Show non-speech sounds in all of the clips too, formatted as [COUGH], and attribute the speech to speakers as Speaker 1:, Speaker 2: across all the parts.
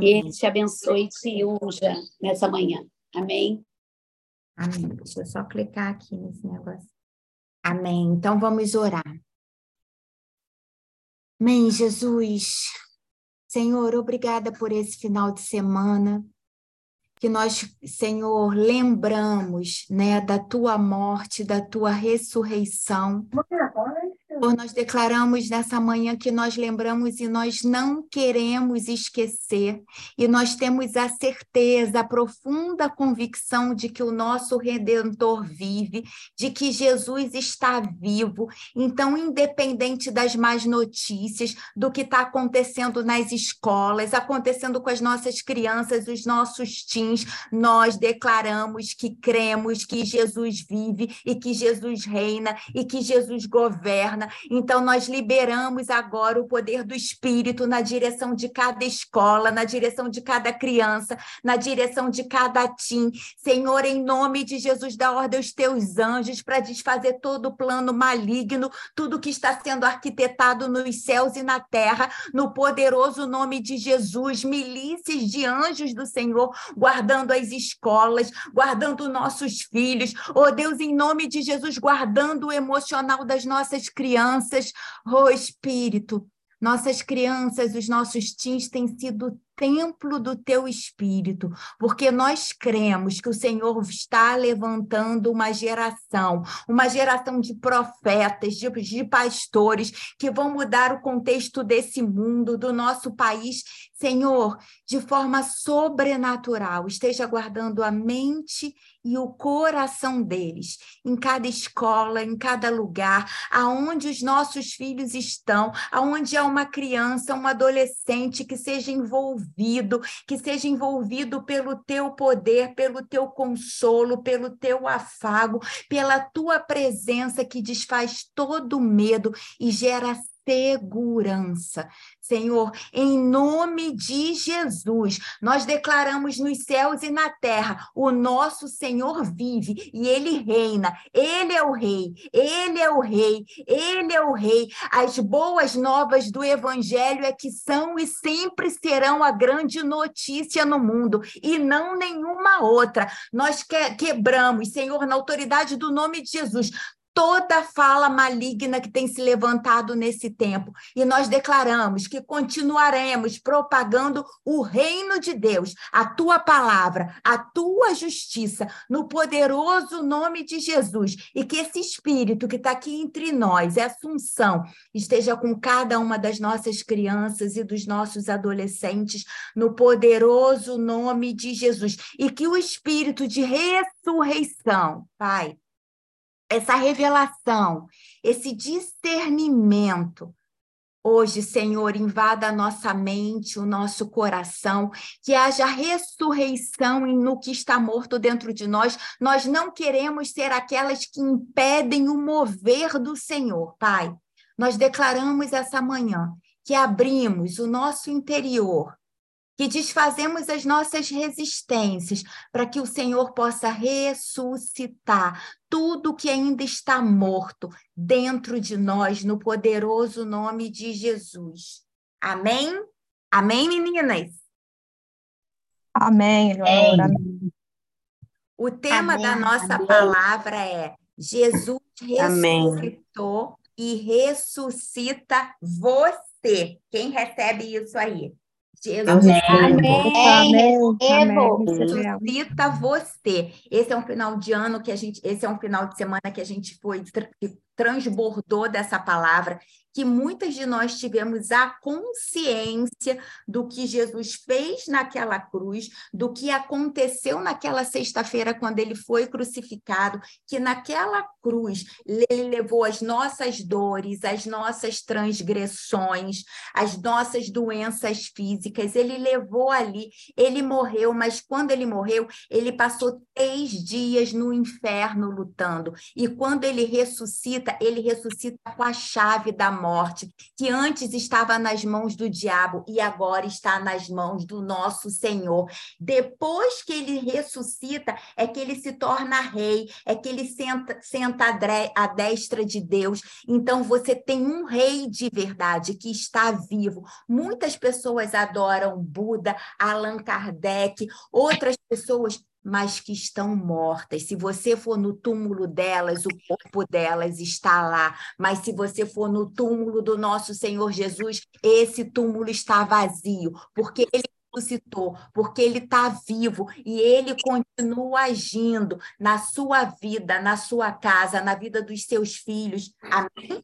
Speaker 1: E Ele te abençoe e te unja nessa manhã. Amém?
Speaker 2: Amém. Deixa eu só clicar aqui nesse negócio. Amém. Então vamos orar. Amém, Jesus. Senhor, obrigada por esse final de semana que nós, Senhor, lembramos, né, da tua morte, da tua ressurreição. Senhor, nós declaramos nessa manhã que nós lembramos e nós não queremos esquecer, e nós temos a certeza, a profunda convicção de que o nosso Redentor vive, de que Jesus está vivo. Então, independente das más notícias, do que está acontecendo nas escolas, acontecendo com as nossas crianças, os nossos teens, nós declaramos que cremos que Jesus vive e que Jesus reina e que Jesus governa então, nós liberamos agora o poder do Espírito na direção de cada escola, na direção de cada criança, na direção de cada tim. Senhor, em nome de Jesus, dá ordem aos teus anjos para desfazer todo o plano maligno, tudo que está sendo arquitetado nos céus e na terra, no poderoso nome de Jesus, milícias de anjos do Senhor, guardando as escolas, guardando nossos filhos. Oh Deus, em nome de Jesus, guardando o emocional das nossas crianças crianças, oh Espírito, nossas crianças, os nossos teens têm sido templo do teu espírito, porque nós cremos que o Senhor está levantando uma geração, uma geração de profetas, de, de, pastores que vão mudar o contexto desse mundo, do nosso país. Senhor, de forma sobrenatural, esteja guardando a mente e o coração deles, em cada escola, em cada lugar, aonde os nossos filhos estão, aonde há uma criança, um adolescente que seja envolvido, que seja envolvido pelo teu poder, pelo teu consolo, pelo teu afago, pela tua presença que desfaz todo medo e gera segurança. Senhor, em nome de Jesus, nós declaramos nos céus e na terra: o nosso Senhor vive e ele reina. Ele é o rei, ele é o rei, ele é o rei. As boas novas do evangelho é que são e sempre serão a grande notícia no mundo e não nenhuma outra. Nós quebramos, Senhor, na autoridade do nome de Jesus, toda fala maligna que tem se levantado nesse tempo. E nós declaramos que continuaremos propagando o reino de Deus, a tua palavra, a tua justiça, no poderoso nome de Jesus. E que esse espírito que está aqui entre nós, essa unção, esteja com cada uma das nossas crianças e dos nossos adolescentes, no poderoso nome de Jesus. E que o espírito de ressurreição, Pai, essa revelação, esse discernimento. Hoje, Senhor, invada a nossa mente, o nosso coração, que haja ressurreição no que está morto dentro de nós. Nós não queremos ser aquelas que impedem o mover do Senhor, Pai. Nós declaramos essa manhã que abrimos o nosso interior que desfazemos as nossas resistências para que o Senhor possa ressuscitar tudo que ainda está morto dentro de nós, no poderoso nome de Jesus. Amém? Amém, meninas?
Speaker 3: Amém, Laura.
Speaker 2: O tema Amém. da nossa Amém. palavra é Jesus [COUGHS] ressuscitou Amém. e ressuscita você. Quem recebe isso aí? Jesus. Amém. Amém. Suscita você. Esse é um final de ano que a gente, esse é um final de semana que a gente foi transbordou dessa palavra que muitas de nós tivemos a consciência do que Jesus fez naquela cruz, do que aconteceu naquela sexta-feira quando ele foi crucificado, que naquela cruz ele levou as nossas dores, as nossas transgressões, as nossas doenças físicas, ele levou ali, ele morreu, mas quando ele morreu, ele passou três dias no inferno lutando, e quando ele ressuscita, ressuscita, ele ressuscita com a chave da morte, que antes estava nas mãos do diabo e agora está nas mãos do nosso Senhor. Depois que ele ressuscita, é que ele se torna rei, é que ele senta, senta à destra de Deus. Então você tem um rei de verdade que está vivo. Muitas pessoas adoram Buda, Allan Kardec, outras pessoas mas que estão mortas. Se você for no túmulo delas, o corpo delas está lá. Mas se você for no túmulo do nosso Senhor Jesus, esse túmulo está vazio, porque ele ressuscitou, porque ele está vivo e ele continua agindo na sua vida, na sua casa, na vida dos seus filhos. Amém?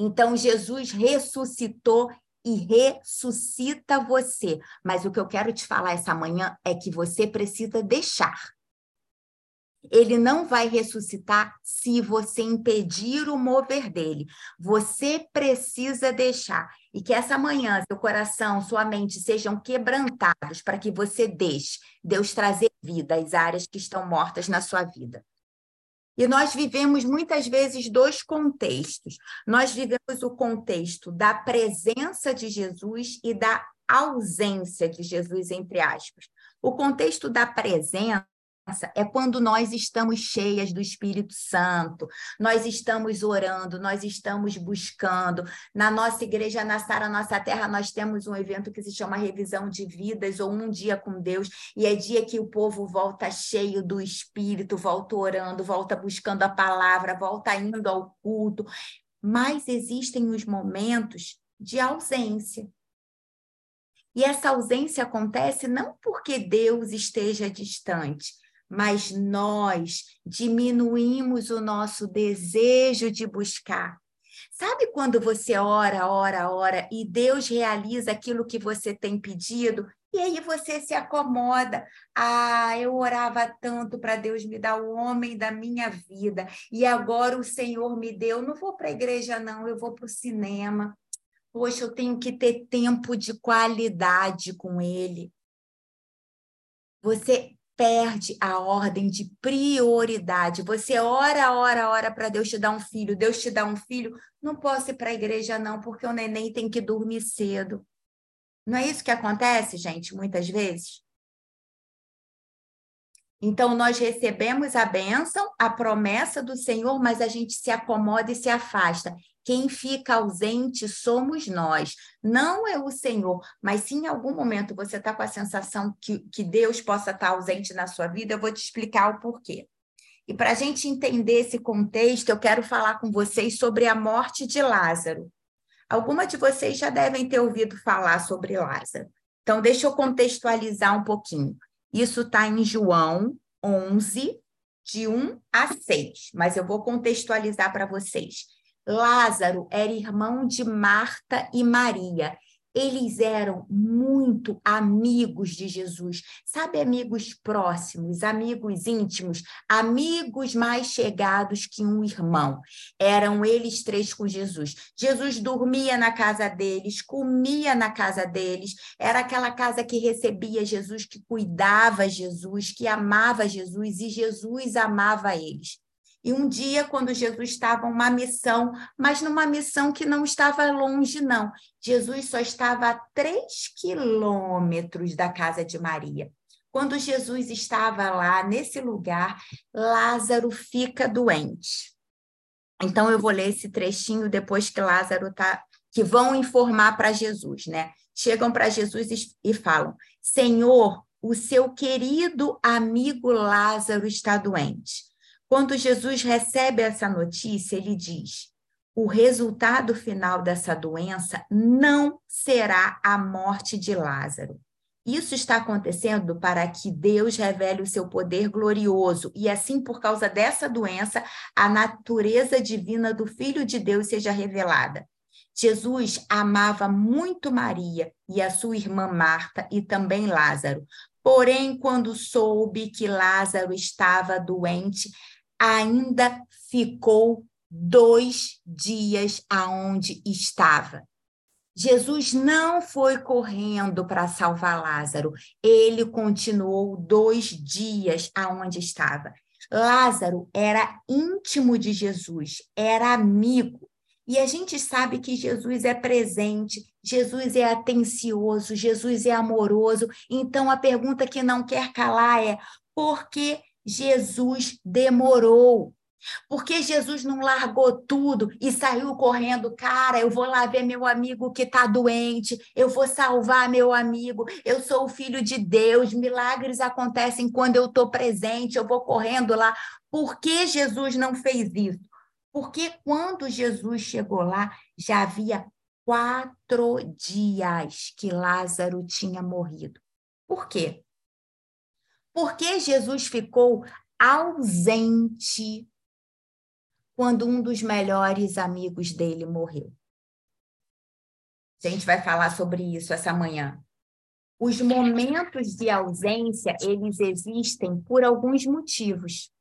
Speaker 2: Então, Jesus ressuscitou e ressuscita você. Mas o que eu quero te falar essa manhã é que você precisa deixar. Ele não vai ressuscitar se você impedir o mover dele. Você precisa deixar. E que essa manhã seu coração, sua mente sejam quebrantados para que você deixe Deus trazer vida às áreas que estão mortas na sua vida. E nós vivemos muitas vezes dois contextos. Nós vivemos o contexto da presença de Jesus e da ausência de Jesus, entre aspas. O contexto da presença é quando nós estamos cheias do Espírito Santo, nós estamos orando, nós estamos buscando. Na nossa igreja, na Sara Nossa Terra, nós temos um evento que se chama Revisão de Vidas, ou Um Dia com Deus, e é dia que o povo volta cheio do Espírito, volta orando, volta buscando a palavra, volta indo ao culto. Mas existem os momentos de ausência. E essa ausência acontece não porque Deus esteja distante, mas nós diminuímos o nosso desejo de buscar. Sabe quando você ora, ora, ora e Deus realiza aquilo que você tem pedido? E aí você se acomoda. Ah, eu orava tanto para Deus me dar o homem da minha vida. E agora o Senhor me deu. Não vou para a igreja, não, eu vou para o cinema. Poxa, eu tenho que ter tempo de qualidade com Ele. Você perde a ordem de prioridade. Você ora, ora, ora para Deus te dar um filho, Deus te dá um filho, não posso ir para a igreja não, porque o neném tem que dormir cedo. Não é isso que acontece, gente, muitas vezes? Então, nós recebemos a bênção, a promessa do Senhor, mas a gente se acomoda e se afasta. Quem fica ausente somos nós, não é o Senhor, mas se em algum momento você está com a sensação que, que Deus possa estar tá ausente na sua vida, eu vou te explicar o porquê. E para a gente entender esse contexto, eu quero falar com vocês sobre a morte de Lázaro. Alguma de vocês já devem ter ouvido falar sobre Lázaro. Então, deixa eu contextualizar um pouquinho. Isso está em João 11, de 1 a 6, mas eu vou contextualizar para vocês. Lázaro era irmão de Marta e Maria. Eles eram muito amigos de Jesus, sabe, amigos próximos, amigos íntimos, amigos mais chegados que um irmão. Eram eles três com Jesus. Jesus dormia na casa deles, comia na casa deles, era aquela casa que recebia Jesus, que cuidava Jesus, que amava Jesus e Jesus amava eles. E um dia, quando Jesus estava uma missão, mas numa missão que não estava longe, não. Jesus só estava a três quilômetros da casa de Maria. Quando Jesus estava lá, nesse lugar, Lázaro fica doente. Então, eu vou ler esse trechinho depois que Lázaro está. que vão informar para Jesus, né? Chegam para Jesus e falam: Senhor, o seu querido amigo Lázaro está doente. Quando Jesus recebe essa notícia, ele diz: o resultado final dessa doença não será a morte de Lázaro. Isso está acontecendo para que Deus revele o seu poder glorioso e, assim, por causa dessa doença, a natureza divina do Filho de Deus seja revelada. Jesus amava muito Maria e a sua irmã Marta e também Lázaro. Porém, quando soube que Lázaro estava doente, ainda ficou dois dias aonde estava. Jesus não foi correndo para salvar Lázaro, ele continuou dois dias aonde estava. Lázaro era íntimo de Jesus, era amigo. E a gente sabe que Jesus é presente, Jesus é atencioso, Jesus é amoroso. Então a pergunta que não quer calar é: por que Jesus demorou? Porque Jesus não largou tudo e saiu correndo, cara, eu vou lá ver meu amigo que está doente, eu vou salvar meu amigo, eu sou o filho de Deus, milagres acontecem quando eu estou presente, eu vou correndo lá. Por que Jesus não fez isso? Porque quando Jesus chegou lá, já havia quatro dias que Lázaro tinha morrido. Por quê? Porque Jesus ficou ausente quando um dos melhores amigos dele morreu. A gente vai falar sobre isso essa manhã. Os momentos de ausência, eles existem por alguns motivos.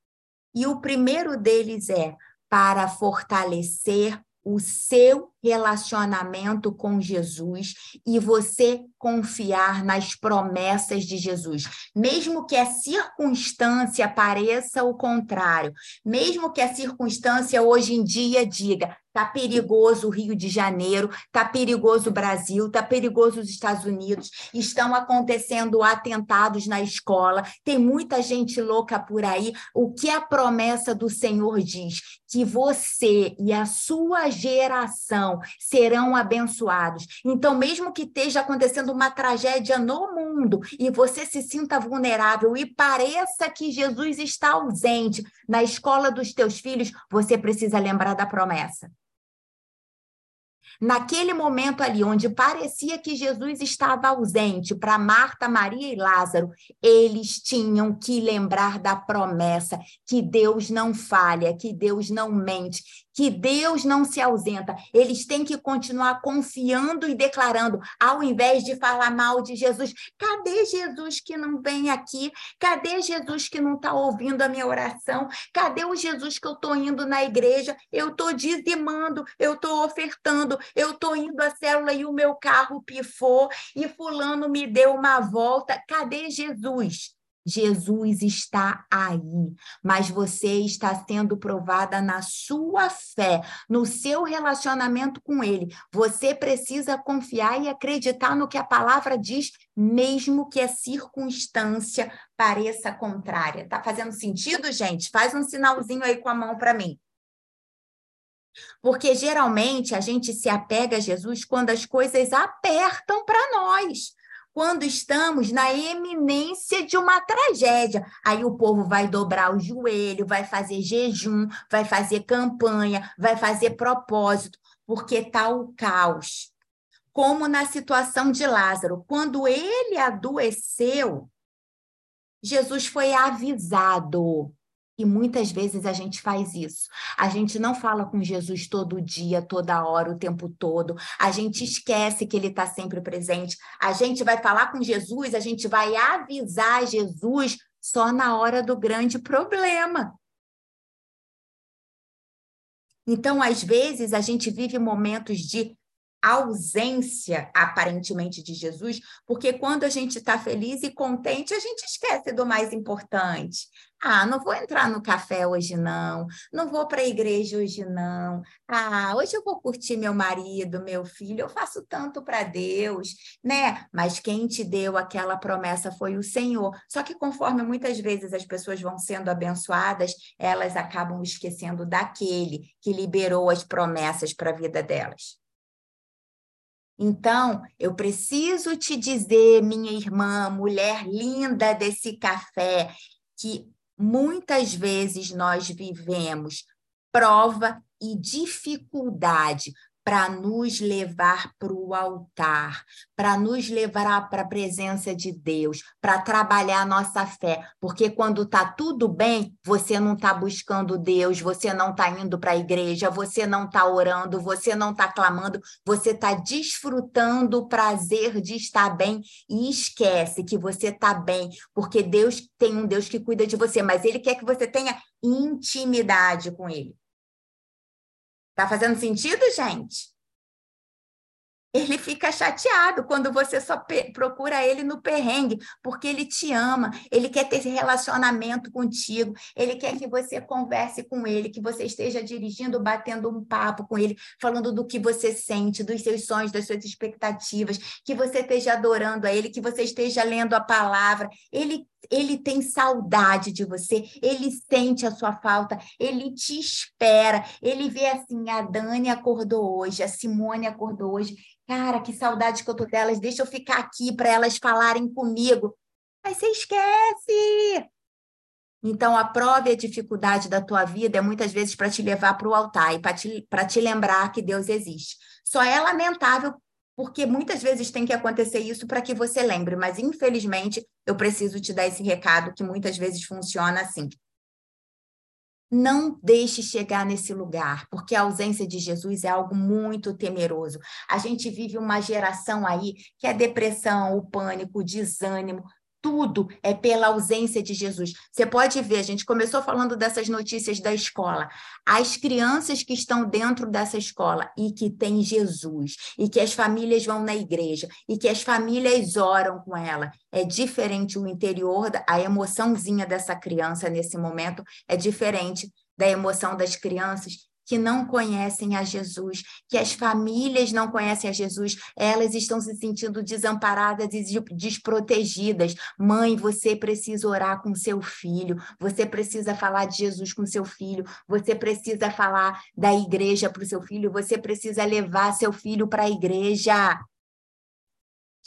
Speaker 2: E o primeiro deles é para fortalecer o seu relacionamento com Jesus e você confiar nas promessas de Jesus. Mesmo que a circunstância pareça o contrário, mesmo que a circunstância hoje em dia diga, Tá perigoso o Rio de Janeiro, tá perigoso o Brasil, tá perigoso os Estados Unidos, estão acontecendo atentados na escola, tem muita gente louca por aí. O que a promessa do Senhor diz? Que você e a sua geração serão abençoados. Então, mesmo que esteja acontecendo uma tragédia no mundo e você se sinta vulnerável e pareça que Jesus está ausente na escola dos teus filhos, você precisa lembrar da promessa. Naquele momento ali, onde parecia que Jesus estava ausente para Marta, Maria e Lázaro, eles tinham que lembrar da promessa que Deus não falha, que Deus não mente, que Deus não se ausenta. Eles têm que continuar confiando e declarando, ao invés de falar mal de Jesus. Cadê Jesus que não vem aqui? Cadê Jesus que não está ouvindo a minha oração? Cadê o Jesus que eu estou indo na igreja? Eu estou dizimando, eu estou ofertando, eu estou indo à célula e o meu carro pifou e fulano me deu uma volta. Cadê Jesus? Jesus está aí, mas você está sendo provada na sua fé, no seu relacionamento com Ele. Você precisa confiar e acreditar no que a palavra diz, mesmo que a circunstância pareça contrária. Tá fazendo sentido, gente? Faz um sinalzinho aí com a mão para mim. Porque geralmente a gente se apega a Jesus quando as coisas apertam para nós quando estamos na eminência de uma tragédia. Aí o povo vai dobrar o joelho, vai fazer jejum, vai fazer campanha, vai fazer propósito, porque está o caos. Como na situação de Lázaro, quando ele adoeceu, Jesus foi avisado. E muitas vezes a gente faz isso. A gente não fala com Jesus todo dia, toda hora, o tempo todo. A gente esquece que ele está sempre presente. A gente vai falar com Jesus, a gente vai avisar Jesus só na hora do grande problema. Então, às vezes, a gente vive momentos de ausência, aparentemente, de Jesus, porque quando a gente está feliz e contente, a gente esquece do mais importante. Ah, não vou entrar no café hoje, não. Não vou para a igreja hoje, não. Ah, hoje eu vou curtir meu marido, meu filho. Eu faço tanto para Deus, né? Mas quem te deu aquela promessa foi o Senhor. Só que conforme muitas vezes as pessoas vão sendo abençoadas, elas acabam esquecendo daquele que liberou as promessas para a vida delas. Então, eu preciso te dizer, minha irmã, mulher linda desse café, que muitas vezes nós vivemos prova e dificuldade para nos levar para o altar, para nos levar para a presença de Deus, para trabalhar a nossa fé. Porque quando está tudo bem, você não está buscando Deus, você não está indo para a igreja, você não está orando, você não está clamando, você está desfrutando o prazer de estar bem e esquece que você está bem, porque Deus tem um Deus que cuida de você, mas Ele quer que você tenha intimidade com Ele. Tá fazendo sentido, gente? Ele fica chateado quando você só procura ele no perrengue, porque ele te ama, ele quer ter relacionamento contigo, ele quer que você converse com ele, que você esteja dirigindo, batendo um papo com ele, falando do que você sente, dos seus sonhos, das suas expectativas, que você esteja adorando a ele, que você esteja lendo a palavra. Ele ele tem saudade de você, ele sente a sua falta, ele te espera, ele vê assim, a Dani acordou hoje, a Simone acordou hoje, cara, que saudade que eu tô delas, deixa eu ficar aqui para elas falarem comigo. Mas você esquece! Então, a prova e a dificuldade da tua vida é muitas vezes para te levar para o altar e para te, te lembrar que Deus existe. Só é lamentável porque muitas vezes tem que acontecer isso para que você lembre, mas infelizmente eu preciso te dar esse recado que muitas vezes funciona assim. Não deixe chegar nesse lugar, porque a ausência de Jesus é algo muito temeroso. A gente vive uma geração aí que é depressão, o pânico, o desânimo, tudo é pela ausência de Jesus. Você pode ver, a gente começou falando dessas notícias da escola. As crianças que estão dentro dessa escola e que tem Jesus, e que as famílias vão na igreja, e que as famílias oram com ela. É diferente o interior, a emoçãozinha dessa criança nesse momento é diferente da emoção das crianças que não conhecem a Jesus, que as famílias não conhecem a Jesus, elas estão se sentindo desamparadas e desprotegidas. Mãe, você precisa orar com seu filho, você precisa falar de Jesus com seu filho, você precisa falar da igreja para o seu filho, você precisa levar seu filho para a igreja.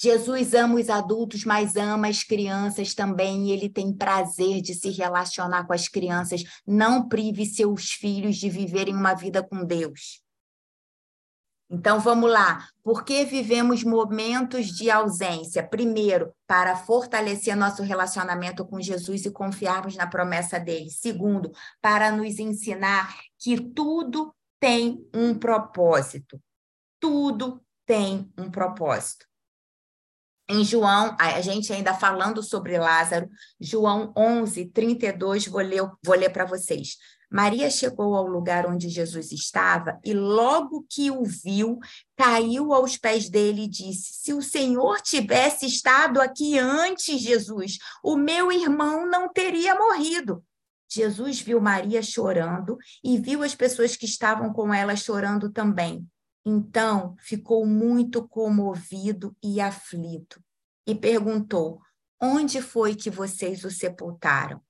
Speaker 2: Jesus ama os adultos, mas ama as crianças também, e ele tem prazer de se relacionar com as crianças. Não prive seus filhos de viverem uma vida com Deus. Então vamos lá. Por que vivemos momentos de ausência? Primeiro, para fortalecer nosso relacionamento com Jesus e confiarmos na promessa dele. Segundo, para nos ensinar que tudo tem um propósito. Tudo tem um propósito. Em João, a gente ainda falando sobre Lázaro, João 11, 32, vou ler, vou ler para vocês. Maria chegou ao lugar onde Jesus estava e, logo que o viu, caiu aos pés dele e disse: Se o Senhor tivesse estado aqui antes, Jesus, o meu irmão não teria morrido. Jesus viu Maria chorando e viu as pessoas que estavam com ela chorando também. Então ficou muito comovido e aflito e perguntou: Onde foi que vocês o sepultaram?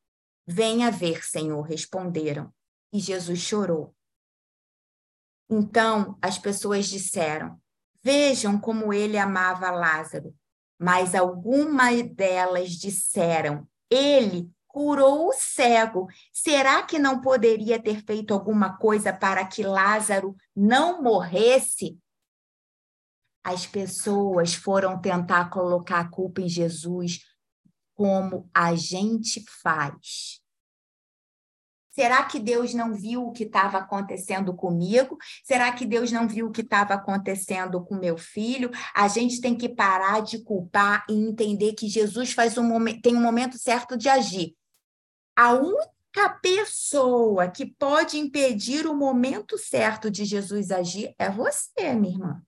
Speaker 2: Venha ver, Senhor, responderam. E Jesus chorou. Então as pessoas disseram: Vejam como ele amava Lázaro. Mas algumas delas disseram: Ele curou o cego. Será que não poderia ter feito alguma coisa para que Lázaro não morresse? As pessoas foram tentar colocar a culpa em Jesus como a gente faz. Será que Deus não viu o que estava acontecendo comigo? Será que Deus não viu o que estava acontecendo com meu filho? A gente tem que parar de culpar e entender que Jesus faz um momento, tem um momento certo de agir. A única pessoa que pode impedir o momento certo de Jesus agir é você, minha irmã.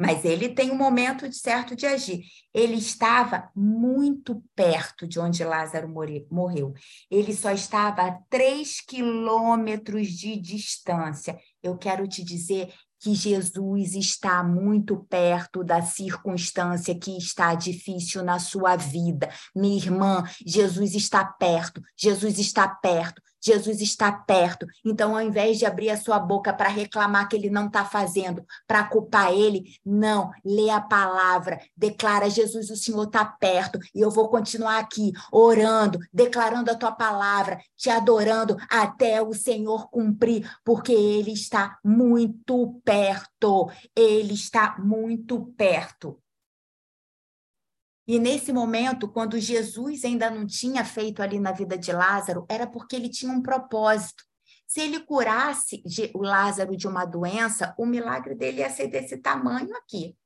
Speaker 2: Mas ele tem um momento certo de agir. Ele estava muito perto de onde Lázaro morreu. Ele só estava a três quilômetros de distância. Eu quero te dizer que Jesus está muito perto da circunstância que está difícil na sua vida. Minha irmã, Jesus está perto, Jesus está perto, Jesus está perto. Então, ao invés de abrir a sua boca para reclamar que ele não está fazendo, para culpar ele, não, lê a palavra, declara: Jesus, o Senhor está perto e eu vou continuar aqui orando, declarando a tua palavra, te adorando até o Senhor cumprir, porque ele está muito perto. Ele está muito perto. E nesse momento, quando Jesus ainda não tinha feito ali na vida de Lázaro, era porque ele tinha um propósito. Se ele curasse o Lázaro de uma doença, o milagre dele ia ser desse tamanho aqui.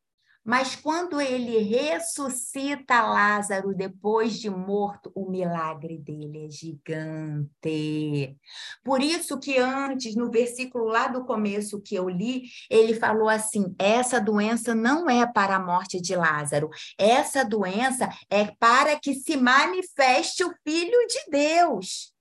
Speaker 2: Mas quando ele ressuscita Lázaro depois de morto, o milagre dele é gigante. Por isso que antes, no versículo lá do começo que eu li, ele falou assim: essa doença não é para a morte de Lázaro, essa doença é para que se manifeste o Filho de Deus.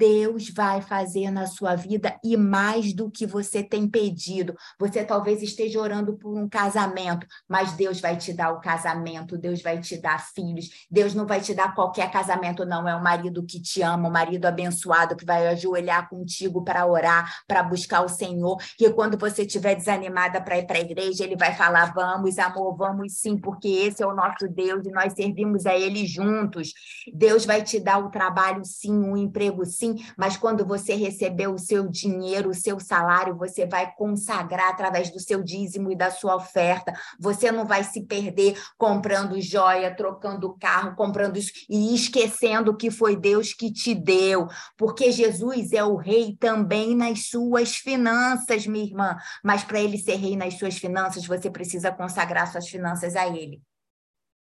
Speaker 2: Deus vai fazer na sua vida e mais do que você tem pedido. Você talvez esteja orando por um casamento, mas Deus vai te dar o casamento, Deus vai te dar filhos. Deus não vai te dar qualquer casamento, não. É o marido que te ama, o marido abençoado que vai ajoelhar contigo para orar, para buscar o Senhor. Que quando você estiver desanimada para ir para a igreja, ele vai falar: vamos, amor, vamos sim, porque esse é o nosso Deus e nós servimos a Ele juntos. Deus vai te dar o trabalho, sim, o emprego, sim mas quando você receber o seu dinheiro, o seu salário, você vai consagrar através do seu dízimo e da sua oferta. Você não vai se perder comprando joia, trocando carro, comprando isso e esquecendo que foi Deus que te deu, porque Jesus é o rei também nas suas finanças, minha irmã. Mas para ele ser rei nas suas finanças, você precisa consagrar suas finanças a ele.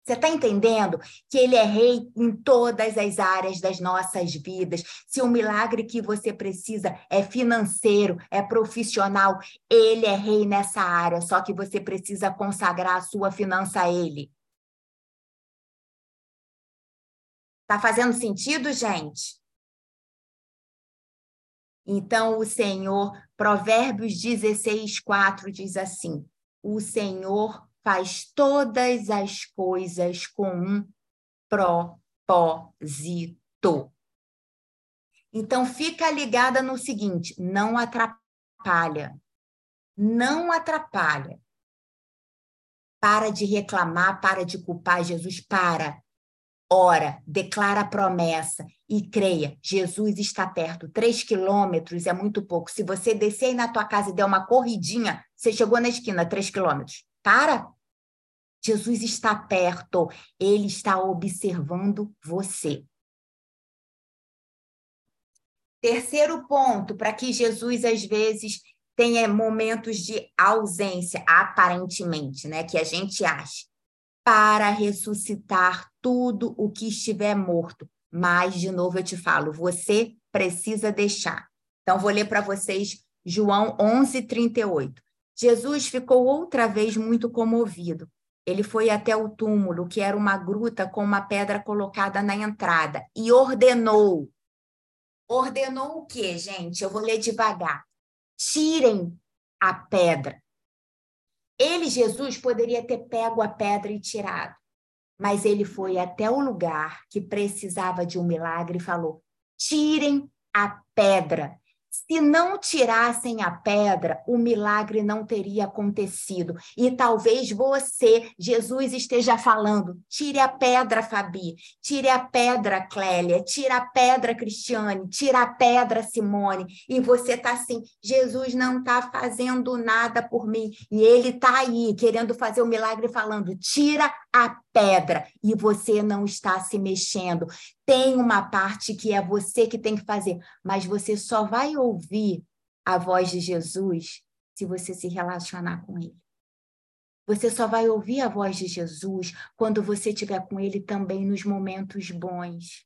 Speaker 2: Você está entendendo que ele é rei em todas as áreas das nossas vidas? Se o milagre que você precisa é financeiro, é profissional, ele é rei nessa área, só que você precisa consagrar a sua finança a ele. Tá fazendo sentido, gente? Então, o Senhor, Provérbios 16, 4 diz assim: O Senhor faz todas as coisas com um propósito. Então, fica ligada no seguinte: não atrapalha. Não atrapalha. Para de reclamar, para de culpar Jesus, para. Ora, declara a promessa e creia, Jesus está perto. Três quilômetros é muito pouco. Se você descer aí na tua casa e der uma corridinha, você chegou na esquina, três quilômetros. Para. Jesus está perto, ele está observando você. Terceiro ponto, para que Jesus às vezes tenha momentos de ausência, aparentemente, né, que a gente acha, para ressuscitar tudo o que estiver morto. Mas de novo eu te falo, você precisa deixar. Então vou ler para vocês João 11:38. Jesus ficou outra vez muito comovido. Ele foi até o túmulo, que era uma gruta com uma pedra colocada na entrada, e ordenou. Ordenou o quê, gente? Eu vou ler devagar. Tirem a pedra. Ele, Jesus, poderia ter pego a pedra e tirado, mas ele foi até o lugar que precisava de um milagre e falou: tirem a pedra. Se não tirassem a pedra, o milagre não teria acontecido. E talvez você, Jesus, esteja falando: tire a pedra, Fabi, tire a pedra, Clélia, tire a pedra, Cristiane, tire a pedra, Simone. E você está assim: Jesus não está fazendo nada por mim. E ele está aí, querendo fazer o milagre, falando: tira a pedra e você não está se mexendo. Tem uma parte que é você que tem que fazer, mas você só vai ouvir a voz de Jesus se você se relacionar com ele. Você só vai ouvir a voz de Jesus quando você estiver com ele também nos momentos bons.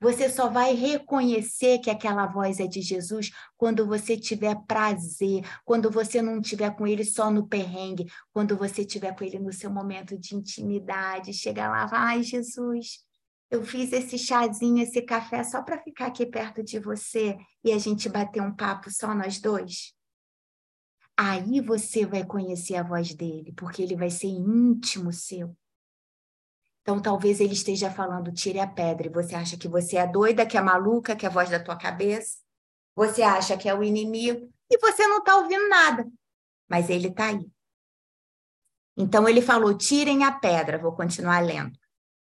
Speaker 2: Você só vai reconhecer que aquela voz é de Jesus quando você tiver prazer, quando você não estiver com ele só no perrengue, quando você estiver com ele no seu momento de intimidade, chegar lá, ai Jesus, eu fiz esse chazinho, esse café só para ficar aqui perto de você e a gente bater um papo só nós dois. Aí você vai conhecer a voz dele, porque ele vai ser íntimo seu. Então, talvez ele esteja falando, tire a pedra, e você acha que você é doida, que é maluca, que é a voz da tua cabeça. Você acha que é o inimigo, e você não está ouvindo nada. Mas ele está aí. Então, ele falou, tirem a pedra. Vou continuar lendo.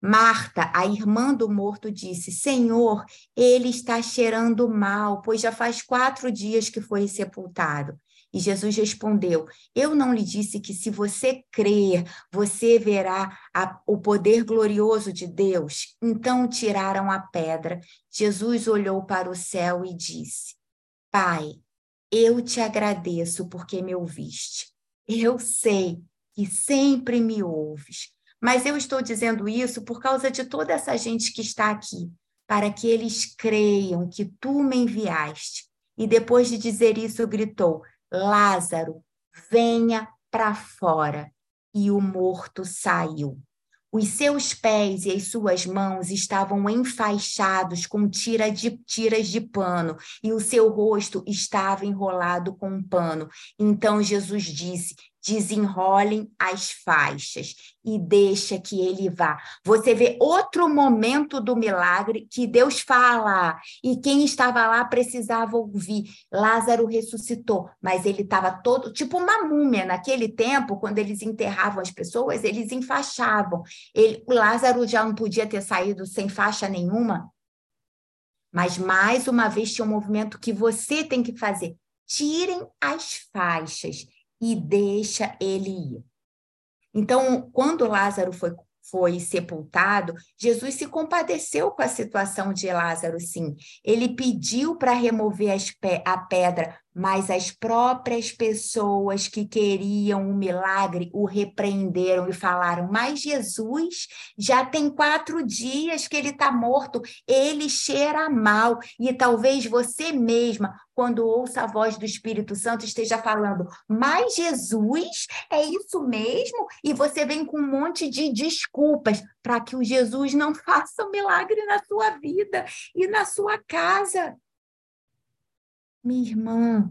Speaker 2: Marta, a irmã do morto, disse: Senhor, ele está cheirando mal, pois já faz quatro dias que foi sepultado. E Jesus respondeu: Eu não lhe disse que se você crer, você verá a, o poder glorioso de Deus? Então tiraram a pedra. Jesus olhou para o céu e disse: Pai, eu te agradeço porque me ouviste. Eu sei que sempre me ouves. Mas eu estou dizendo isso por causa de toda essa gente que está aqui, para que eles creiam que tu me enviaste. E depois de dizer isso, gritou: Lázaro, venha para fora. E o morto saiu. Os seus pés e as suas mãos estavam enfaixados com tira de, tiras de pano, e o seu rosto estava enrolado com um pano. Então Jesus disse: desenrolem as faixas e deixa que ele vá. Você vê outro momento do milagre que Deus fala e quem estava lá precisava ouvir. Lázaro ressuscitou, mas ele estava todo tipo uma múmia naquele tempo, quando eles enterravam as pessoas, eles enfaixavam. Ele, o Lázaro já não podia ter saído sem faixa nenhuma. Mas mais uma vez tinha um movimento que você tem que fazer. Tirem as faixas e deixa ele ir. Então, quando Lázaro foi, foi sepultado, Jesus se compadeceu com a situação de Lázaro, sim. Ele pediu para remover a pedra, mas as próprias pessoas que queriam o milagre o repreenderam e falaram: Mas Jesus já tem quatro dias que ele está morto, ele cheira mal. E talvez você mesma, quando ouça a voz do Espírito Santo, esteja falando: Mas Jesus, é isso mesmo? E você vem com um monte de desculpas para que o Jesus não [LAUGHS] faça um milagre na sua vida e na sua casa. Minha irmã,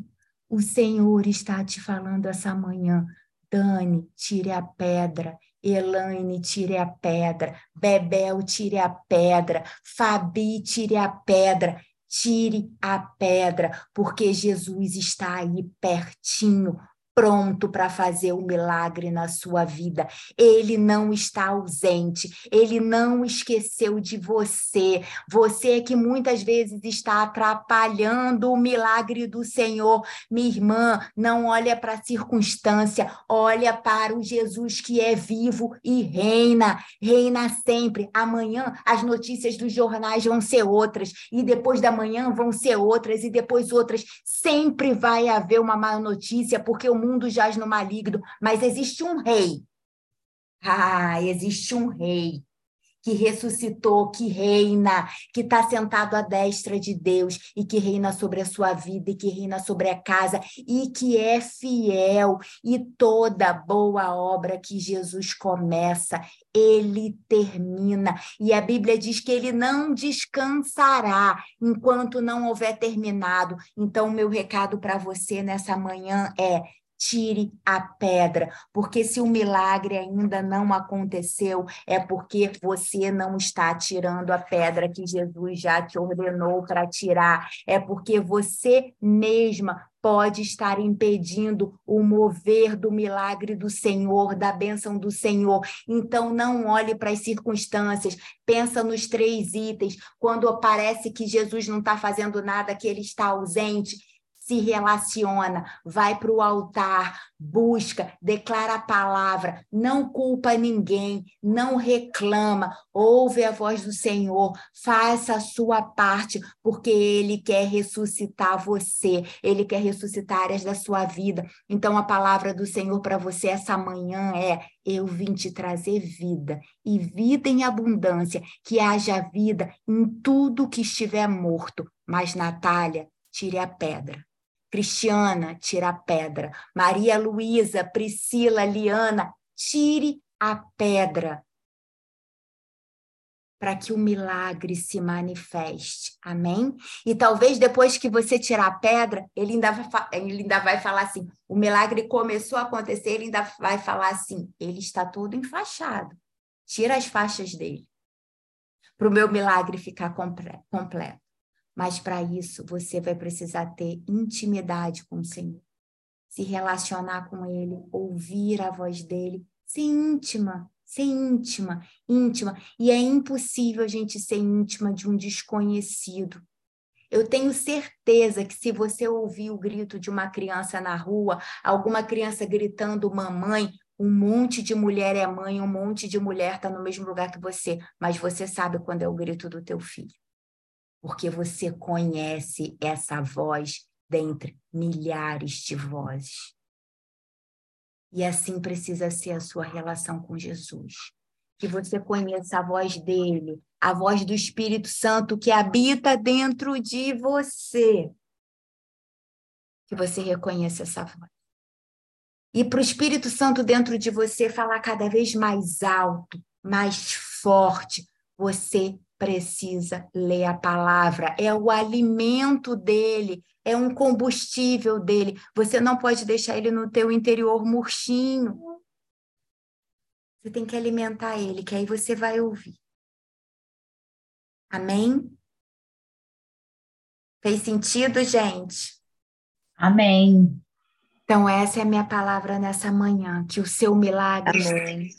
Speaker 2: o Senhor está te falando essa manhã. Dani, tire a pedra. Elaine, tire a pedra. Bebel, tire a pedra. Fabi, tire a pedra. Tire a pedra, porque Jesus está aí pertinho, pronto para fazer o um milagre na sua vida. Ele não está ausente, ele não esqueceu de você. Você que muitas vezes está atrapalhando o milagre do Senhor. Minha irmã, não olha para a circunstância, olha para o Jesus que é vivo e reina, reina sempre. Amanhã as notícias dos jornais vão ser outras e depois da manhã vão ser outras e depois outras. Sempre vai haver uma má notícia porque o mundo jaz no maligno, mas existe um rei. Ah, existe um rei que ressuscitou, que reina, que está sentado à destra de Deus e que reina sobre a sua vida e que reina sobre a casa e que é fiel. E toda boa obra que Jesus começa, ele termina. E a Bíblia diz que ele não descansará enquanto não houver terminado. Então, meu recado para você nessa manhã é: tire a pedra, porque se o milagre ainda não aconteceu, é porque você não está tirando a pedra que Jesus já te ordenou para tirar, é porque você mesma pode estar impedindo o mover do milagre do Senhor, da bênção do Senhor. Então não olhe para as circunstâncias, pensa nos três itens. Quando parece que Jesus não está fazendo nada, que ele está ausente, se relaciona, vai para o altar, busca, declara a palavra, não culpa ninguém, não reclama, ouve a voz do Senhor, faça a sua parte, porque Ele quer ressuscitar você, Ele quer ressuscitar áreas da sua vida. Então, a palavra do Senhor para você essa manhã é: eu vim te trazer vida, e vida em abundância, que haja vida em tudo que estiver morto. Mas, Natália, tire a pedra. Cristiana, tira a pedra. Maria Luísa, Priscila, Liana, tire a pedra para que o milagre se manifeste. Amém? E talvez depois que você tirar a pedra, ele ainda, vai, ele ainda vai falar assim: o milagre começou a acontecer, ele ainda vai falar assim: ele está todo enfaixado. Tira as faixas dele. Para o meu milagre ficar completo. Mas para isso você vai precisar ter intimidade com o Senhor, se relacionar com Ele, ouvir a voz dele, ser íntima, ser íntima, íntima. E é impossível a gente ser íntima de um desconhecido. Eu tenho certeza que se você ouvir o grito de uma criança na rua, alguma criança gritando mamãe, um monte de mulher é mãe, um monte de mulher está no mesmo lugar que você, mas você sabe quando é o grito do teu filho porque você conhece essa voz dentre milhares de vozes. E assim precisa ser a sua relação com Jesus. Que você conheça a voz dele, a voz do Espírito Santo que habita dentro de você. Que você reconheça essa voz. E para o Espírito Santo dentro de você falar cada vez mais alto, mais forte, você precisa ler a palavra. É o alimento dele, é um combustível dele. Você não pode deixar ele no teu interior murchinho. Você tem que alimentar ele, que aí você vai ouvir. Amém? Fez sentido, gente?
Speaker 3: Amém.
Speaker 2: Então, essa é a minha palavra nessa manhã, que o seu milagre
Speaker 3: Amém.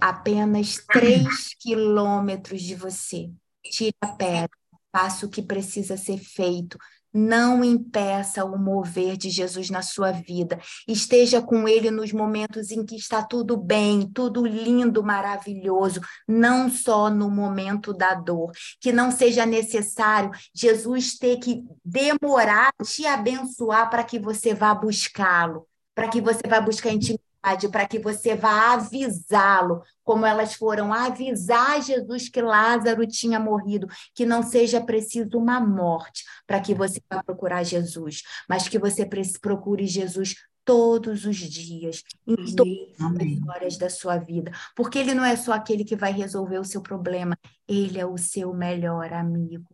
Speaker 2: Apenas três quilômetros de você. Tira a pedra, faça o que precisa ser feito, não impeça o mover de Jesus na sua vida. Esteja com ele nos momentos em que está tudo bem, tudo lindo, maravilhoso, não só no momento da dor. Que não seja necessário Jesus ter que demorar te abençoar para que você vá buscá-lo, para que você vá buscar intimidade para que você vá avisá-lo, como elas foram avisar Jesus que Lázaro tinha morrido, que não seja preciso uma morte para que você vá procurar Jesus, mas que você procure Jesus todos os dias, em todas as horas da sua vida, porque ele não é só aquele que vai resolver o seu problema, ele é o seu melhor amigo.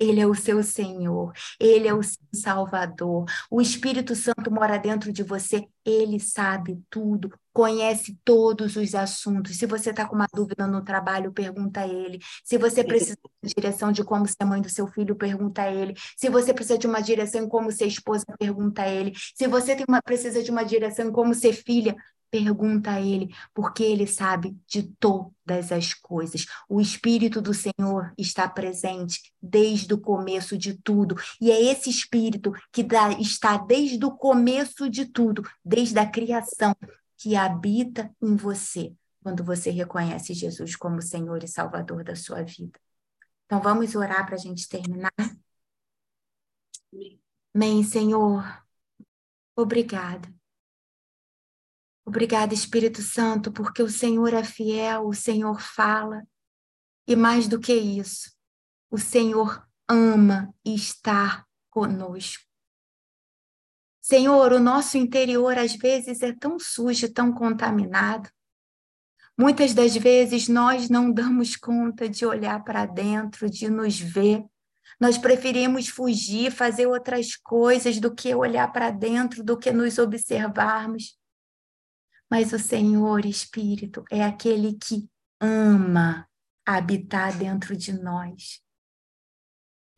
Speaker 2: Ele é o seu Senhor, Ele é o seu Salvador. O Espírito Santo mora dentro de você, Ele sabe tudo, conhece todos os assuntos. Se você está com uma dúvida no trabalho, pergunta a Ele. Se você precisa de uma direção de como ser mãe do seu filho, pergunta a Ele. Se você precisa de uma direção em como ser esposa, pergunta a Ele. Se você tem uma, precisa de uma direção em como ser filha, Pergunta a Ele, porque Ele sabe de todas as coisas. O Espírito do Senhor está presente desde o começo de tudo. E é esse Espírito que dá, está desde o começo de tudo, desde a criação, que habita em você, quando você reconhece Jesus como Senhor e Salvador da sua vida. Então vamos orar para a gente terminar. Amém, Senhor. Obrigada Obrigada, Espírito Santo, porque o Senhor é fiel, o Senhor fala. E mais do que isso, o Senhor ama estar conosco. Senhor, o nosso interior às vezes é tão sujo, tão contaminado. Muitas das vezes nós não damos conta de olhar para dentro, de nos ver. Nós preferimos fugir, fazer outras coisas do que olhar para dentro, do que nos observarmos. Mas o Senhor Espírito é aquele que ama habitar dentro de nós.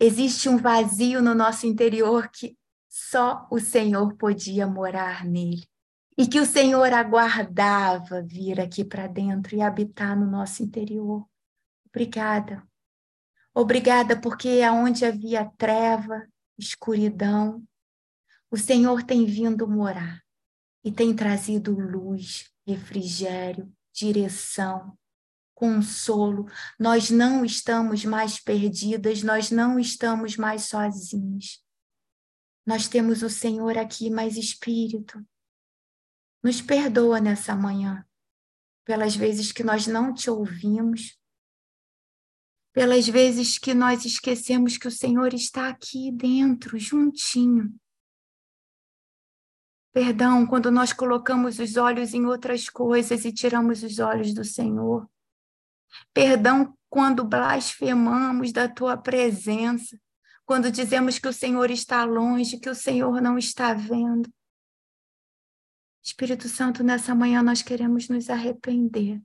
Speaker 2: Existe um vazio no nosso interior que só o Senhor podia morar nele. E que o Senhor aguardava vir aqui para dentro e habitar no nosso interior. Obrigada. Obrigada porque aonde havia treva, escuridão, o Senhor tem vindo morar e tem trazido luz, refrigério, direção, consolo. Nós não estamos mais perdidas, nós não estamos mais sozinhos. Nós temos o Senhor aqui, mas Espírito, nos perdoa nessa manhã pelas vezes que nós não te ouvimos, pelas vezes que nós esquecemos que o Senhor está aqui dentro, juntinho. Perdão quando nós colocamos os olhos em outras coisas e tiramos os olhos do Senhor. Perdão quando blasfemamos da tua presença, quando dizemos que o Senhor está longe, que o Senhor não está vendo. Espírito Santo, nessa manhã nós queremos nos arrepender.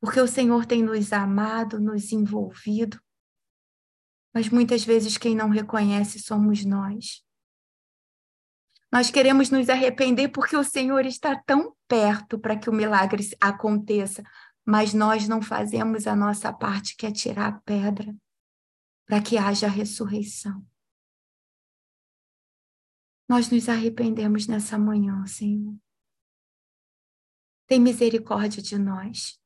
Speaker 2: Porque o Senhor tem nos amado, nos envolvido, mas muitas vezes quem não reconhece somos nós. Nós queremos nos arrepender porque o Senhor está tão perto para que o milagre aconteça, mas nós não fazemos a nossa parte, que é tirar a pedra, para que haja ressurreição. Nós nos arrependemos nessa manhã, Senhor. Tem misericórdia de nós.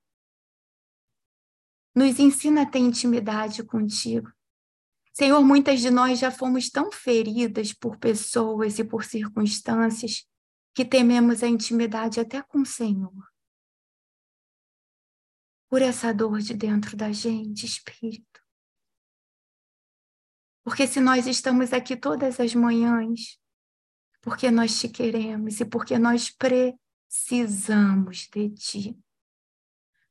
Speaker 2: Nos ensina a ter intimidade contigo. Senhor, muitas de nós já fomos tão feridas por pessoas e por circunstâncias que tememos a intimidade até com o Senhor. Por essa dor de dentro da gente, Espírito. Porque se nós estamos aqui todas as manhãs, porque nós te queremos e porque nós precisamos de ti.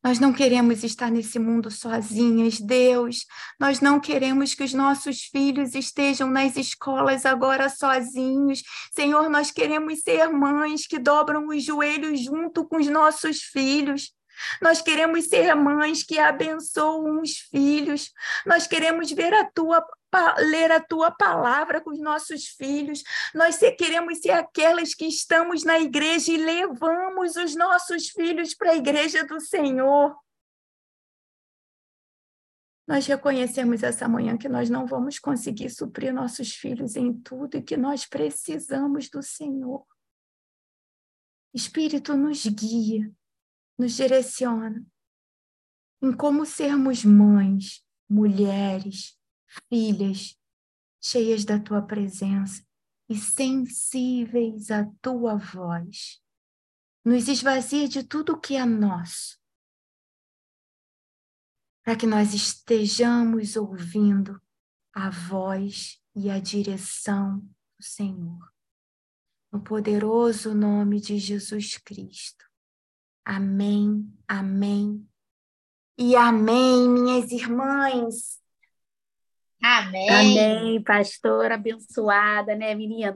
Speaker 2: Nós não queremos estar nesse mundo sozinhas, Deus. Nós não queremos que os nossos filhos estejam nas escolas agora sozinhos. Senhor, nós queremos ser mães que dobram os joelhos junto com os nossos filhos. Nós queremos ser mães que abençoam os filhos. Nós queremos ver a tua ler a tua palavra com os nossos filhos. Nós queremos ser aquelas que estamos na igreja e levamos os nossos filhos para a igreja do Senhor. Nós reconhecemos essa manhã que nós não vamos conseguir suprir nossos filhos em tudo e que nós precisamos do Senhor. Espírito nos guia, nos direciona em como sermos mães, mulheres, filhas, cheias da tua presença e sensíveis à tua voz. Nos esvazia de tudo o que é nosso, para que nós estejamos ouvindo a voz e a direção do Senhor. No poderoso nome de Jesus Cristo. Amém, amém e amém, minhas irmãs.
Speaker 3: Amém.
Speaker 1: Amém, pastora abençoada, né, meninas?